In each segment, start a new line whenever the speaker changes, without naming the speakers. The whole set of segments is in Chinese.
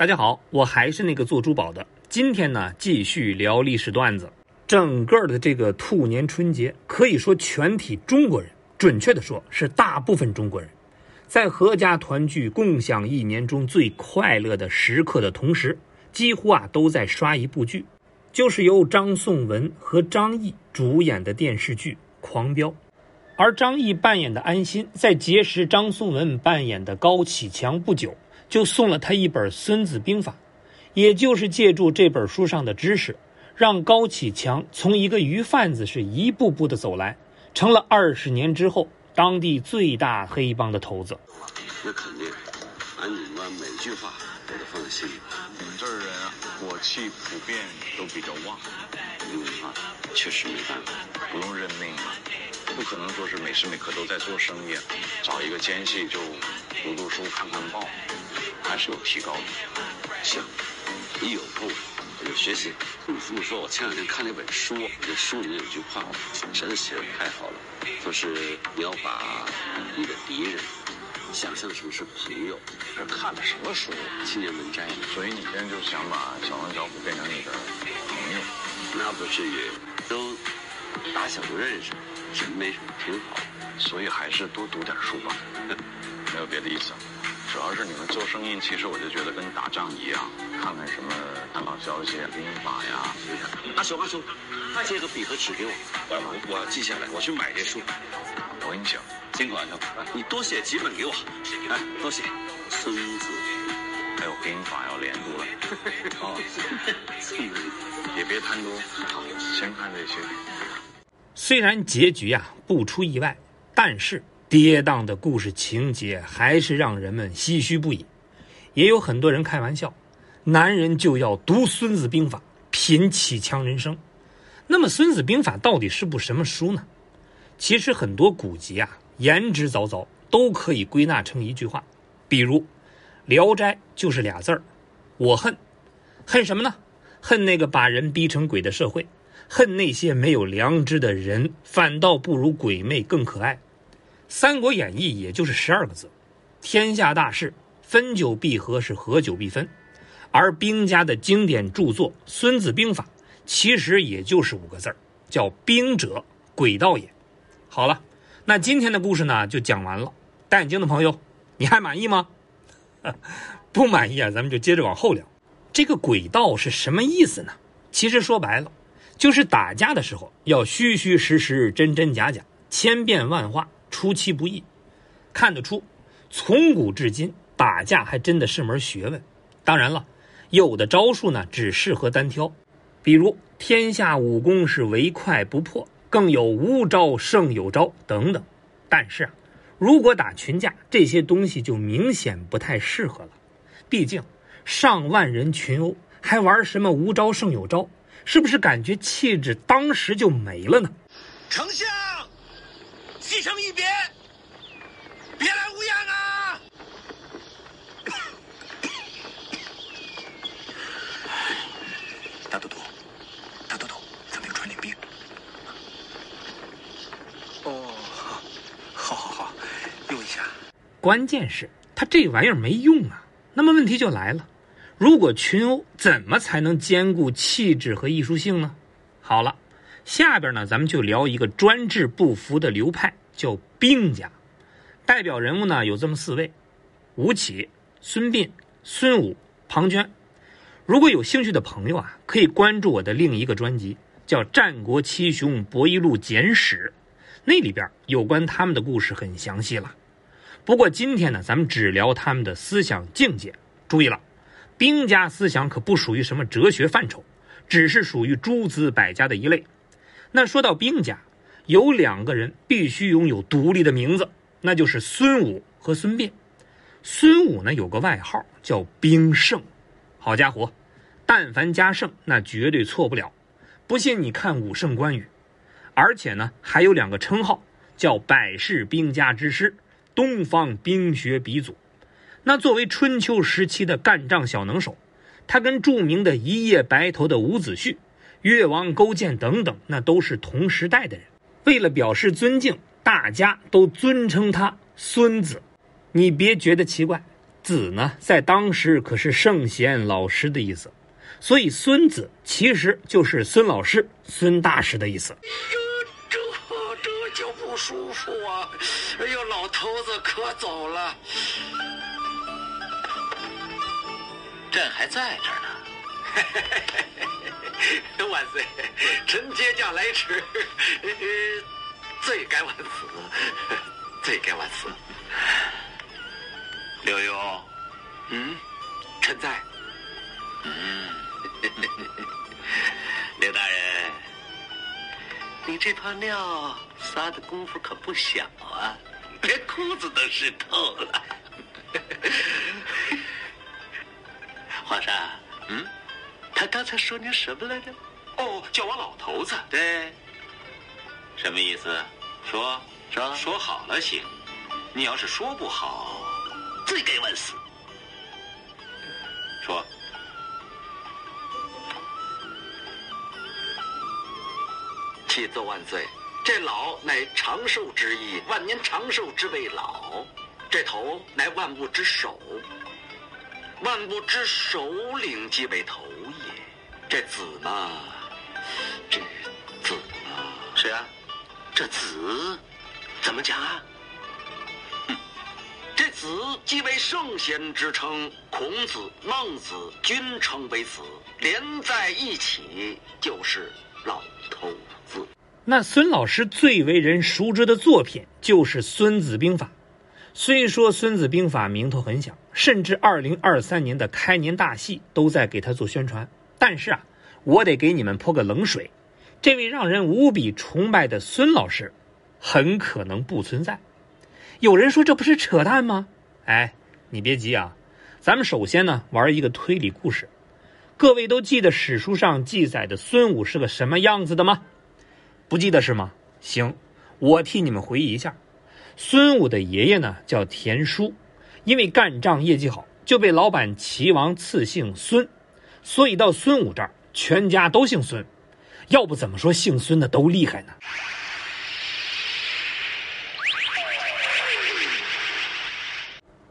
大家好，我还是那个做珠宝的。今天呢，继续聊历史段子。整个的这个兔年春节，可以说全体中国人，准确的说是大部分中国人，在阖家团聚、共享一年中最快乐的时刻的同时，几乎啊都在刷一部剧，就是由张颂文和张译主演的电视剧《狂飙》。而张译扮演的安心，在结识张颂文扮演的高启强不久。就送了他一本《孙子兵法》，也就是借助这本书上的知识，让高启强从一个鱼贩子是一步步的走来，成了二十年之后当地最大黑帮的头子。
那肯定，俺警官每句话我都放在心里。
你们这儿人火气普遍都比较旺，
嗯啊，确实没办法，
不用认命了，不可能说是每时每刻都在做生意，找一个间隙就读读书、看看报。还是有提高的，
行，你有空我就学习。这么说，我前两天看了一本书，这书里面有句话，真的写的太好了，就是你要把你的敌人想象成是朋友。
这看的什么书？
青年文摘。
所以你现在就想把小龙小虎变成你的朋友？
那不至于，都打小就认识，真没什么，挺好。
所以还是多读点书吧，没有别的意思。主要是你们做生意，其实我就觉得跟打仗一样，看看什么探讨消息、兵法呀。
阿雄，阿雄，借个笔和纸给我，我我要记下来，我去买这书。
我给你讲，
辛苦阿雄，你多写几本给我。哎，多写。孙子，
还有兵法要连读了。哦，也别贪多，先看这些。
虽然结局啊不出意外，但是。跌宕的故事情节还是让人们唏嘘不已，也有很多人开玩笑：“男人就要读《孙子兵法》，品启强人生。”那么，《孙子兵法》到底是部什么书呢？其实，很多古籍啊，言之凿凿，都可以归纳成一句话。比如，《聊斋》就是俩字儿：“我恨。”恨什么呢？恨那个把人逼成鬼的社会，恨那些没有良知的人，反倒不如鬼魅更可爱。《三国演义》也就是十二个字，天下大事，分久必合是合久必分，而兵家的经典著作《孙子兵法》其实也就是五个字叫“兵者，诡道也”。好了，那今天的故事呢就讲完了。戴眼镜的朋友，你还满意吗？不满意啊，咱们就接着往后聊。这个诡道是什么意思呢？其实说白了，就是打架的时候要虚虚实实、真真假假、千变万化。出其不意，看得出，从古至今打架还真的是门学问。当然了，有的招数呢只适合单挑，比如天下武功是唯快不破，更有无招胜有招等等。但是啊，如果打群架，这些东西就明显不太适合了。毕竟上万人群殴，还玩什么无招胜有招，是不是感觉气质当时就没了呢？
丞相。继承一别，别来无恙啊！
大都督，大都督，咱们要传点兵。哦，好，好，好，用一下。
关键是他这玩意儿没用啊。那么问题就来了，如果群殴，怎么才能兼顾气质和艺术性呢？好了，下边呢，咱们就聊一个专制不服的流派。叫兵家，代表人物呢有这么四位：吴起、孙膑、孙武、庞涓。如果有兴趣的朋友啊，可以关注我的另一个专辑，叫《战国七雄博弈录简史》，那里边有关他们的故事很详细了。不过今天呢，咱们只聊他们的思想境界。注意了，兵家思想可不属于什么哲学范畴，只是属于诸子百家的一类。那说到兵家。有两个人必须拥有独立的名字，那就是孙武和孙膑。孙武呢有个外号叫兵圣，好家伙，但凡加圣那绝对错不了。不信你看武圣关羽，而且呢还有两个称号，叫百世兵家之师、东方兵学鼻祖。那作为春秋时期的干仗小能手，他跟著名的一夜白头的伍子胥、越王勾践等等，那都是同时代的人。为了表示尊敬，大家都尊称他孙子。你别觉得奇怪，子呢，在当时可是圣贤老师的意思，所以孙子其实就是孙老师、孙大师的意思。
这这这就不舒服啊！哎呦，老头子可走了，
朕还在这儿呢。
万岁！臣接驾来迟，罪该万死，罪该万死。
刘墉，
嗯，臣在。
嗯 刘大人，你这泡尿撒的功夫可不小啊，连裤子都湿透了。皇上，嗯，他刚才说您什么来着？
哦，叫我老头子。
对，什么意思？说说
说好了行，你要是说不好，
罪该万死。说，
启奏万岁，这老乃长寿之意，万年长寿之谓老。这头乃万物之首，万物之首领即为头也。这子嘛，这子嘛，
谁啊，这子怎么讲啊？
这子即为圣贤之称，孔子、孟子均称为子，连在一起就是老头子。
那孙老师最为人熟知的作品就是《孙子兵法》。虽说《孙子兵法》名头很响，甚至2023年的开年大戏都在给他做宣传，但是啊，我得给你们泼个冷水，这位让人无比崇拜的孙老师，很可能不存在。有人说这不是扯淡吗？哎，你别急啊，咱们首先呢玩一个推理故事。各位都记得史书上记载的孙武是个什么样子的吗？不记得是吗？行，我替你们回忆一下。孙武的爷爷呢叫田叔，因为干仗业绩好，就被老板齐王赐姓孙，所以到孙武这儿，全家都姓孙。要不怎么说姓孙的都厉害呢？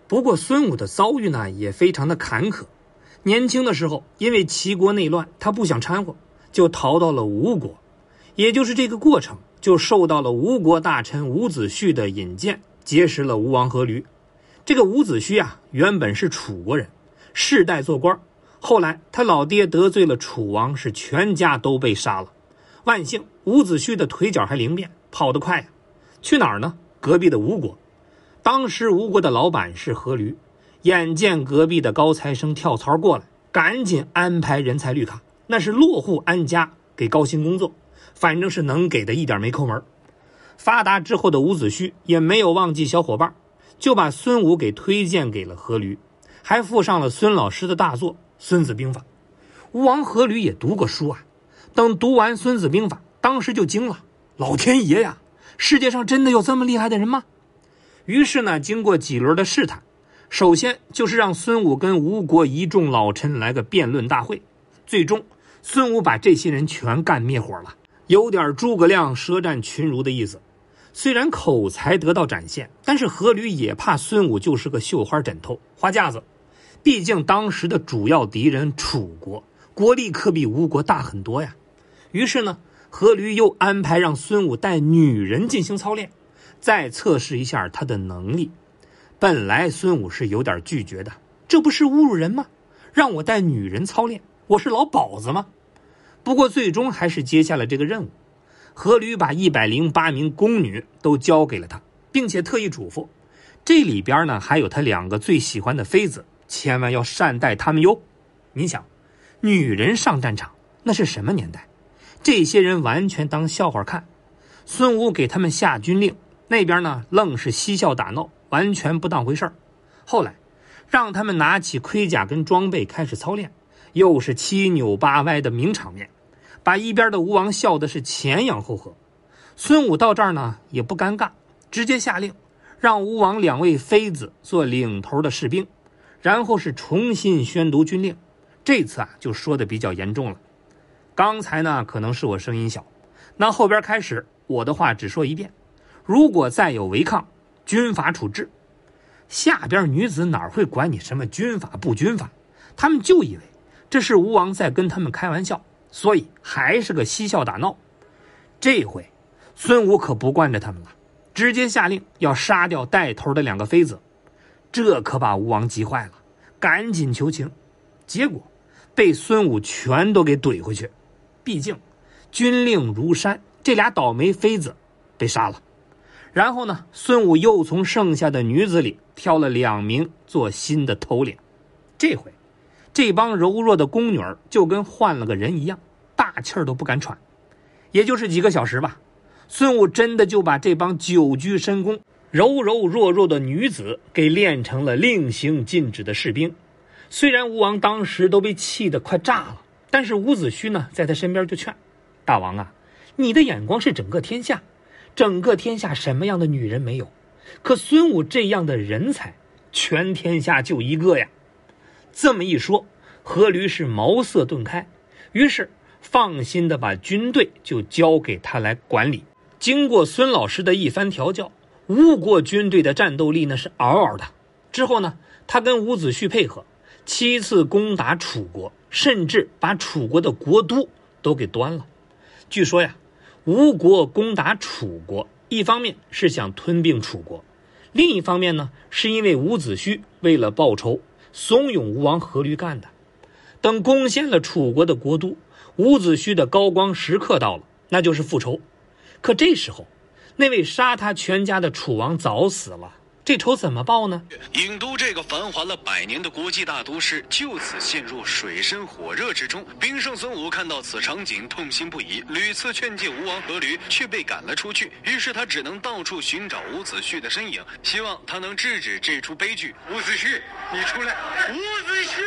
不过孙武的遭遇呢也非常的坎坷。年轻的时候，因为齐国内乱，他不想掺和，就逃到了吴国。也就是这个过程，就受到了吴国大臣伍子胥的引荐，结识了吴王阖闾。这个伍子胥啊，原本是楚国人，世代做官。后来他老爹得罪了楚王，是全家都被杀了。万幸伍子胥的腿脚还灵便，跑得快呀。去哪儿呢？隔壁的吴国。当时吴国的老板是阖闾，眼见隔壁的高材生跳槽过来，赶紧安排人才绿卡，那是落户安家，给高薪工作。反正是能给的，一点没抠门。发达之后的伍子胥也没有忘记小伙伴，就把孙武给推荐给了阖闾，还附上了孙老师的大作《孙子兵法》。吴王阖闾也读过书啊，等读完《孙子兵法》，当时就惊了：老天爷呀，世界上真的有这么厉害的人吗？于是呢，经过几轮的试探，首先就是让孙武跟吴国一众老臣来个辩论大会，最终孙武把这些人全干灭火了。有点诸葛亮舌战群儒的意思，虽然口才得到展现，但是阖闾也怕孙武就是个绣花枕头、花架子。毕竟当时的主要敌人楚国国力可比吴国大很多呀。于是呢，阖闾又安排让孙武带女人进行操练，再测试一下他的能力。本来孙武是有点拒绝的，这不是侮辱人吗？让我带女人操练，我是老鸨子吗？不过最终还是接下了这个任务，阖闾把一百零八名宫女都交给了他，并且特意嘱咐，这里边呢还有他两个最喜欢的妃子，千万要善待他们哟。你想，女人上战场那是什么年代？这些人完全当笑话看。孙武给他们下军令，那边呢愣是嬉笑打闹，完全不当回事儿。后来，让他们拿起盔甲跟装备开始操练。又是七扭八歪的名场面，把一边的吴王笑的是前仰后合。孙武到这儿呢也不尴尬，直接下令让吴王两位妃子做领头的士兵，然后是重新宣读军令。这次啊就说的比较严重了。刚才呢可能是我声音小，那后边开始我的话只说一遍：如果再有违抗，军法处置。下边女子哪会管你什么军法不军法？他们就以为这是吴王在跟他们开玩笑，所以还是个嬉笑打闹。这回孙武可不惯着他们了，直接下令要杀掉带头的两个妃子。这可把吴王急坏了，赶紧求情，结果被孙武全都给怼回去。毕竟军令如山，这俩倒霉妃子被杀了。然后呢，孙武又从剩下的女子里挑了两名做新的头领。这回，这帮柔弱的宫女儿就跟换了个人一样，大气儿都不敢喘。也就是几个小时吧，孙武真的就把这帮久居深宫。柔柔弱弱的女子给练成了令行禁止的士兵。虽然吴王当时都被气得快炸了，但是伍子胥呢，在他身边就劝：“大王啊，你的眼光是整个天下，整个天下什么样的女人没有？可孙武这样的人才，全天下就一个呀。”这么一说，阖闾是茅塞顿开，于是放心的把军队就交给他来管理。经过孙老师的一番调教。吴国军队的战斗力那是嗷嗷的。之后呢，他跟伍子胥配合，七次攻打楚国，甚至把楚国的国都都给端了。据说呀，吴国攻打楚国，一方面是想吞并楚国，另一方面呢，是因为伍子胥为了报仇，怂恿吴王阖闾干的。等攻陷了楚国的国都，伍子胥的高光时刻到了，那就是复仇。可这时候。那位杀他全家的楚王早死了，这仇怎么报呢？
郢都这个繁华了百年的国际大都市，就此陷入水深火热之中。兵圣孙武看到此场景，痛心不已，屡次劝诫吴王阖闾，却被赶了出去。于是他只能到处寻找伍子胥的身影，希望他能制止这出悲剧。伍子胥，你出来！伍子胥，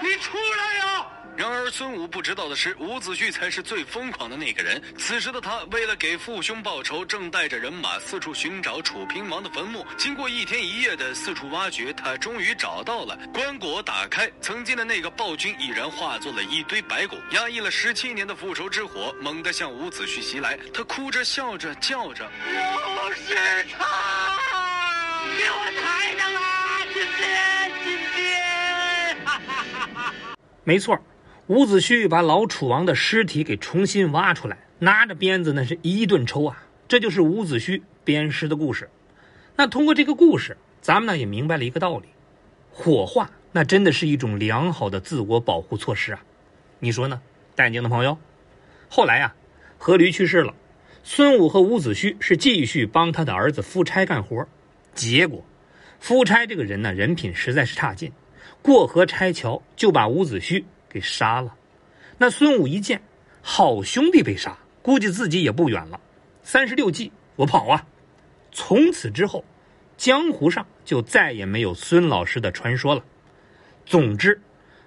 你出来呀！然而，孙武不知道的是，伍子胥才是最疯狂的那个人。此时的他，为了给父兄报仇，正带着人马四处寻找楚平王的坟墓。经过一天一夜的四处挖掘，他终于找到了。棺椁打开，曾经的那个暴君已然化作了一堆白骨。压抑了十七年的复仇之火，猛地向伍子胥袭来。他哭着、笑着、叫着：“
又是他！给我抬上来，今天，今天！”哈哈哈哈
没错。伍子胥把老楚王的尸体给重新挖出来，拿着鞭子那是一顿抽啊！这就是伍子胥鞭尸的故事。那通过这个故事，咱们呢也明白了一个道理：火化那真的是一种良好的自我保护措施啊！你说呢，戴眼镜的朋友？后来呀，阖闾去世了，孙武和伍子胥是继续帮他的儿子夫差干活。结果，夫差这个人呢，人品实在是差劲，过河拆桥就把伍子胥。给杀了，那孙武一见好兄弟被杀，估计自己也不远了。三十六计，我跑啊！从此之后，江湖上就再也没有孙老师的传说了。总之，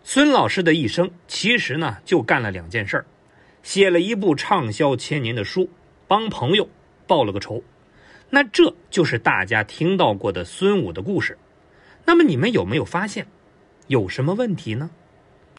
孙老师的一生其实呢，就干了两件事儿写了一部畅销千年的书，帮朋友报了个仇。那这就是大家听到过的孙武的故事。那么你们有没有发现，有什么问题呢？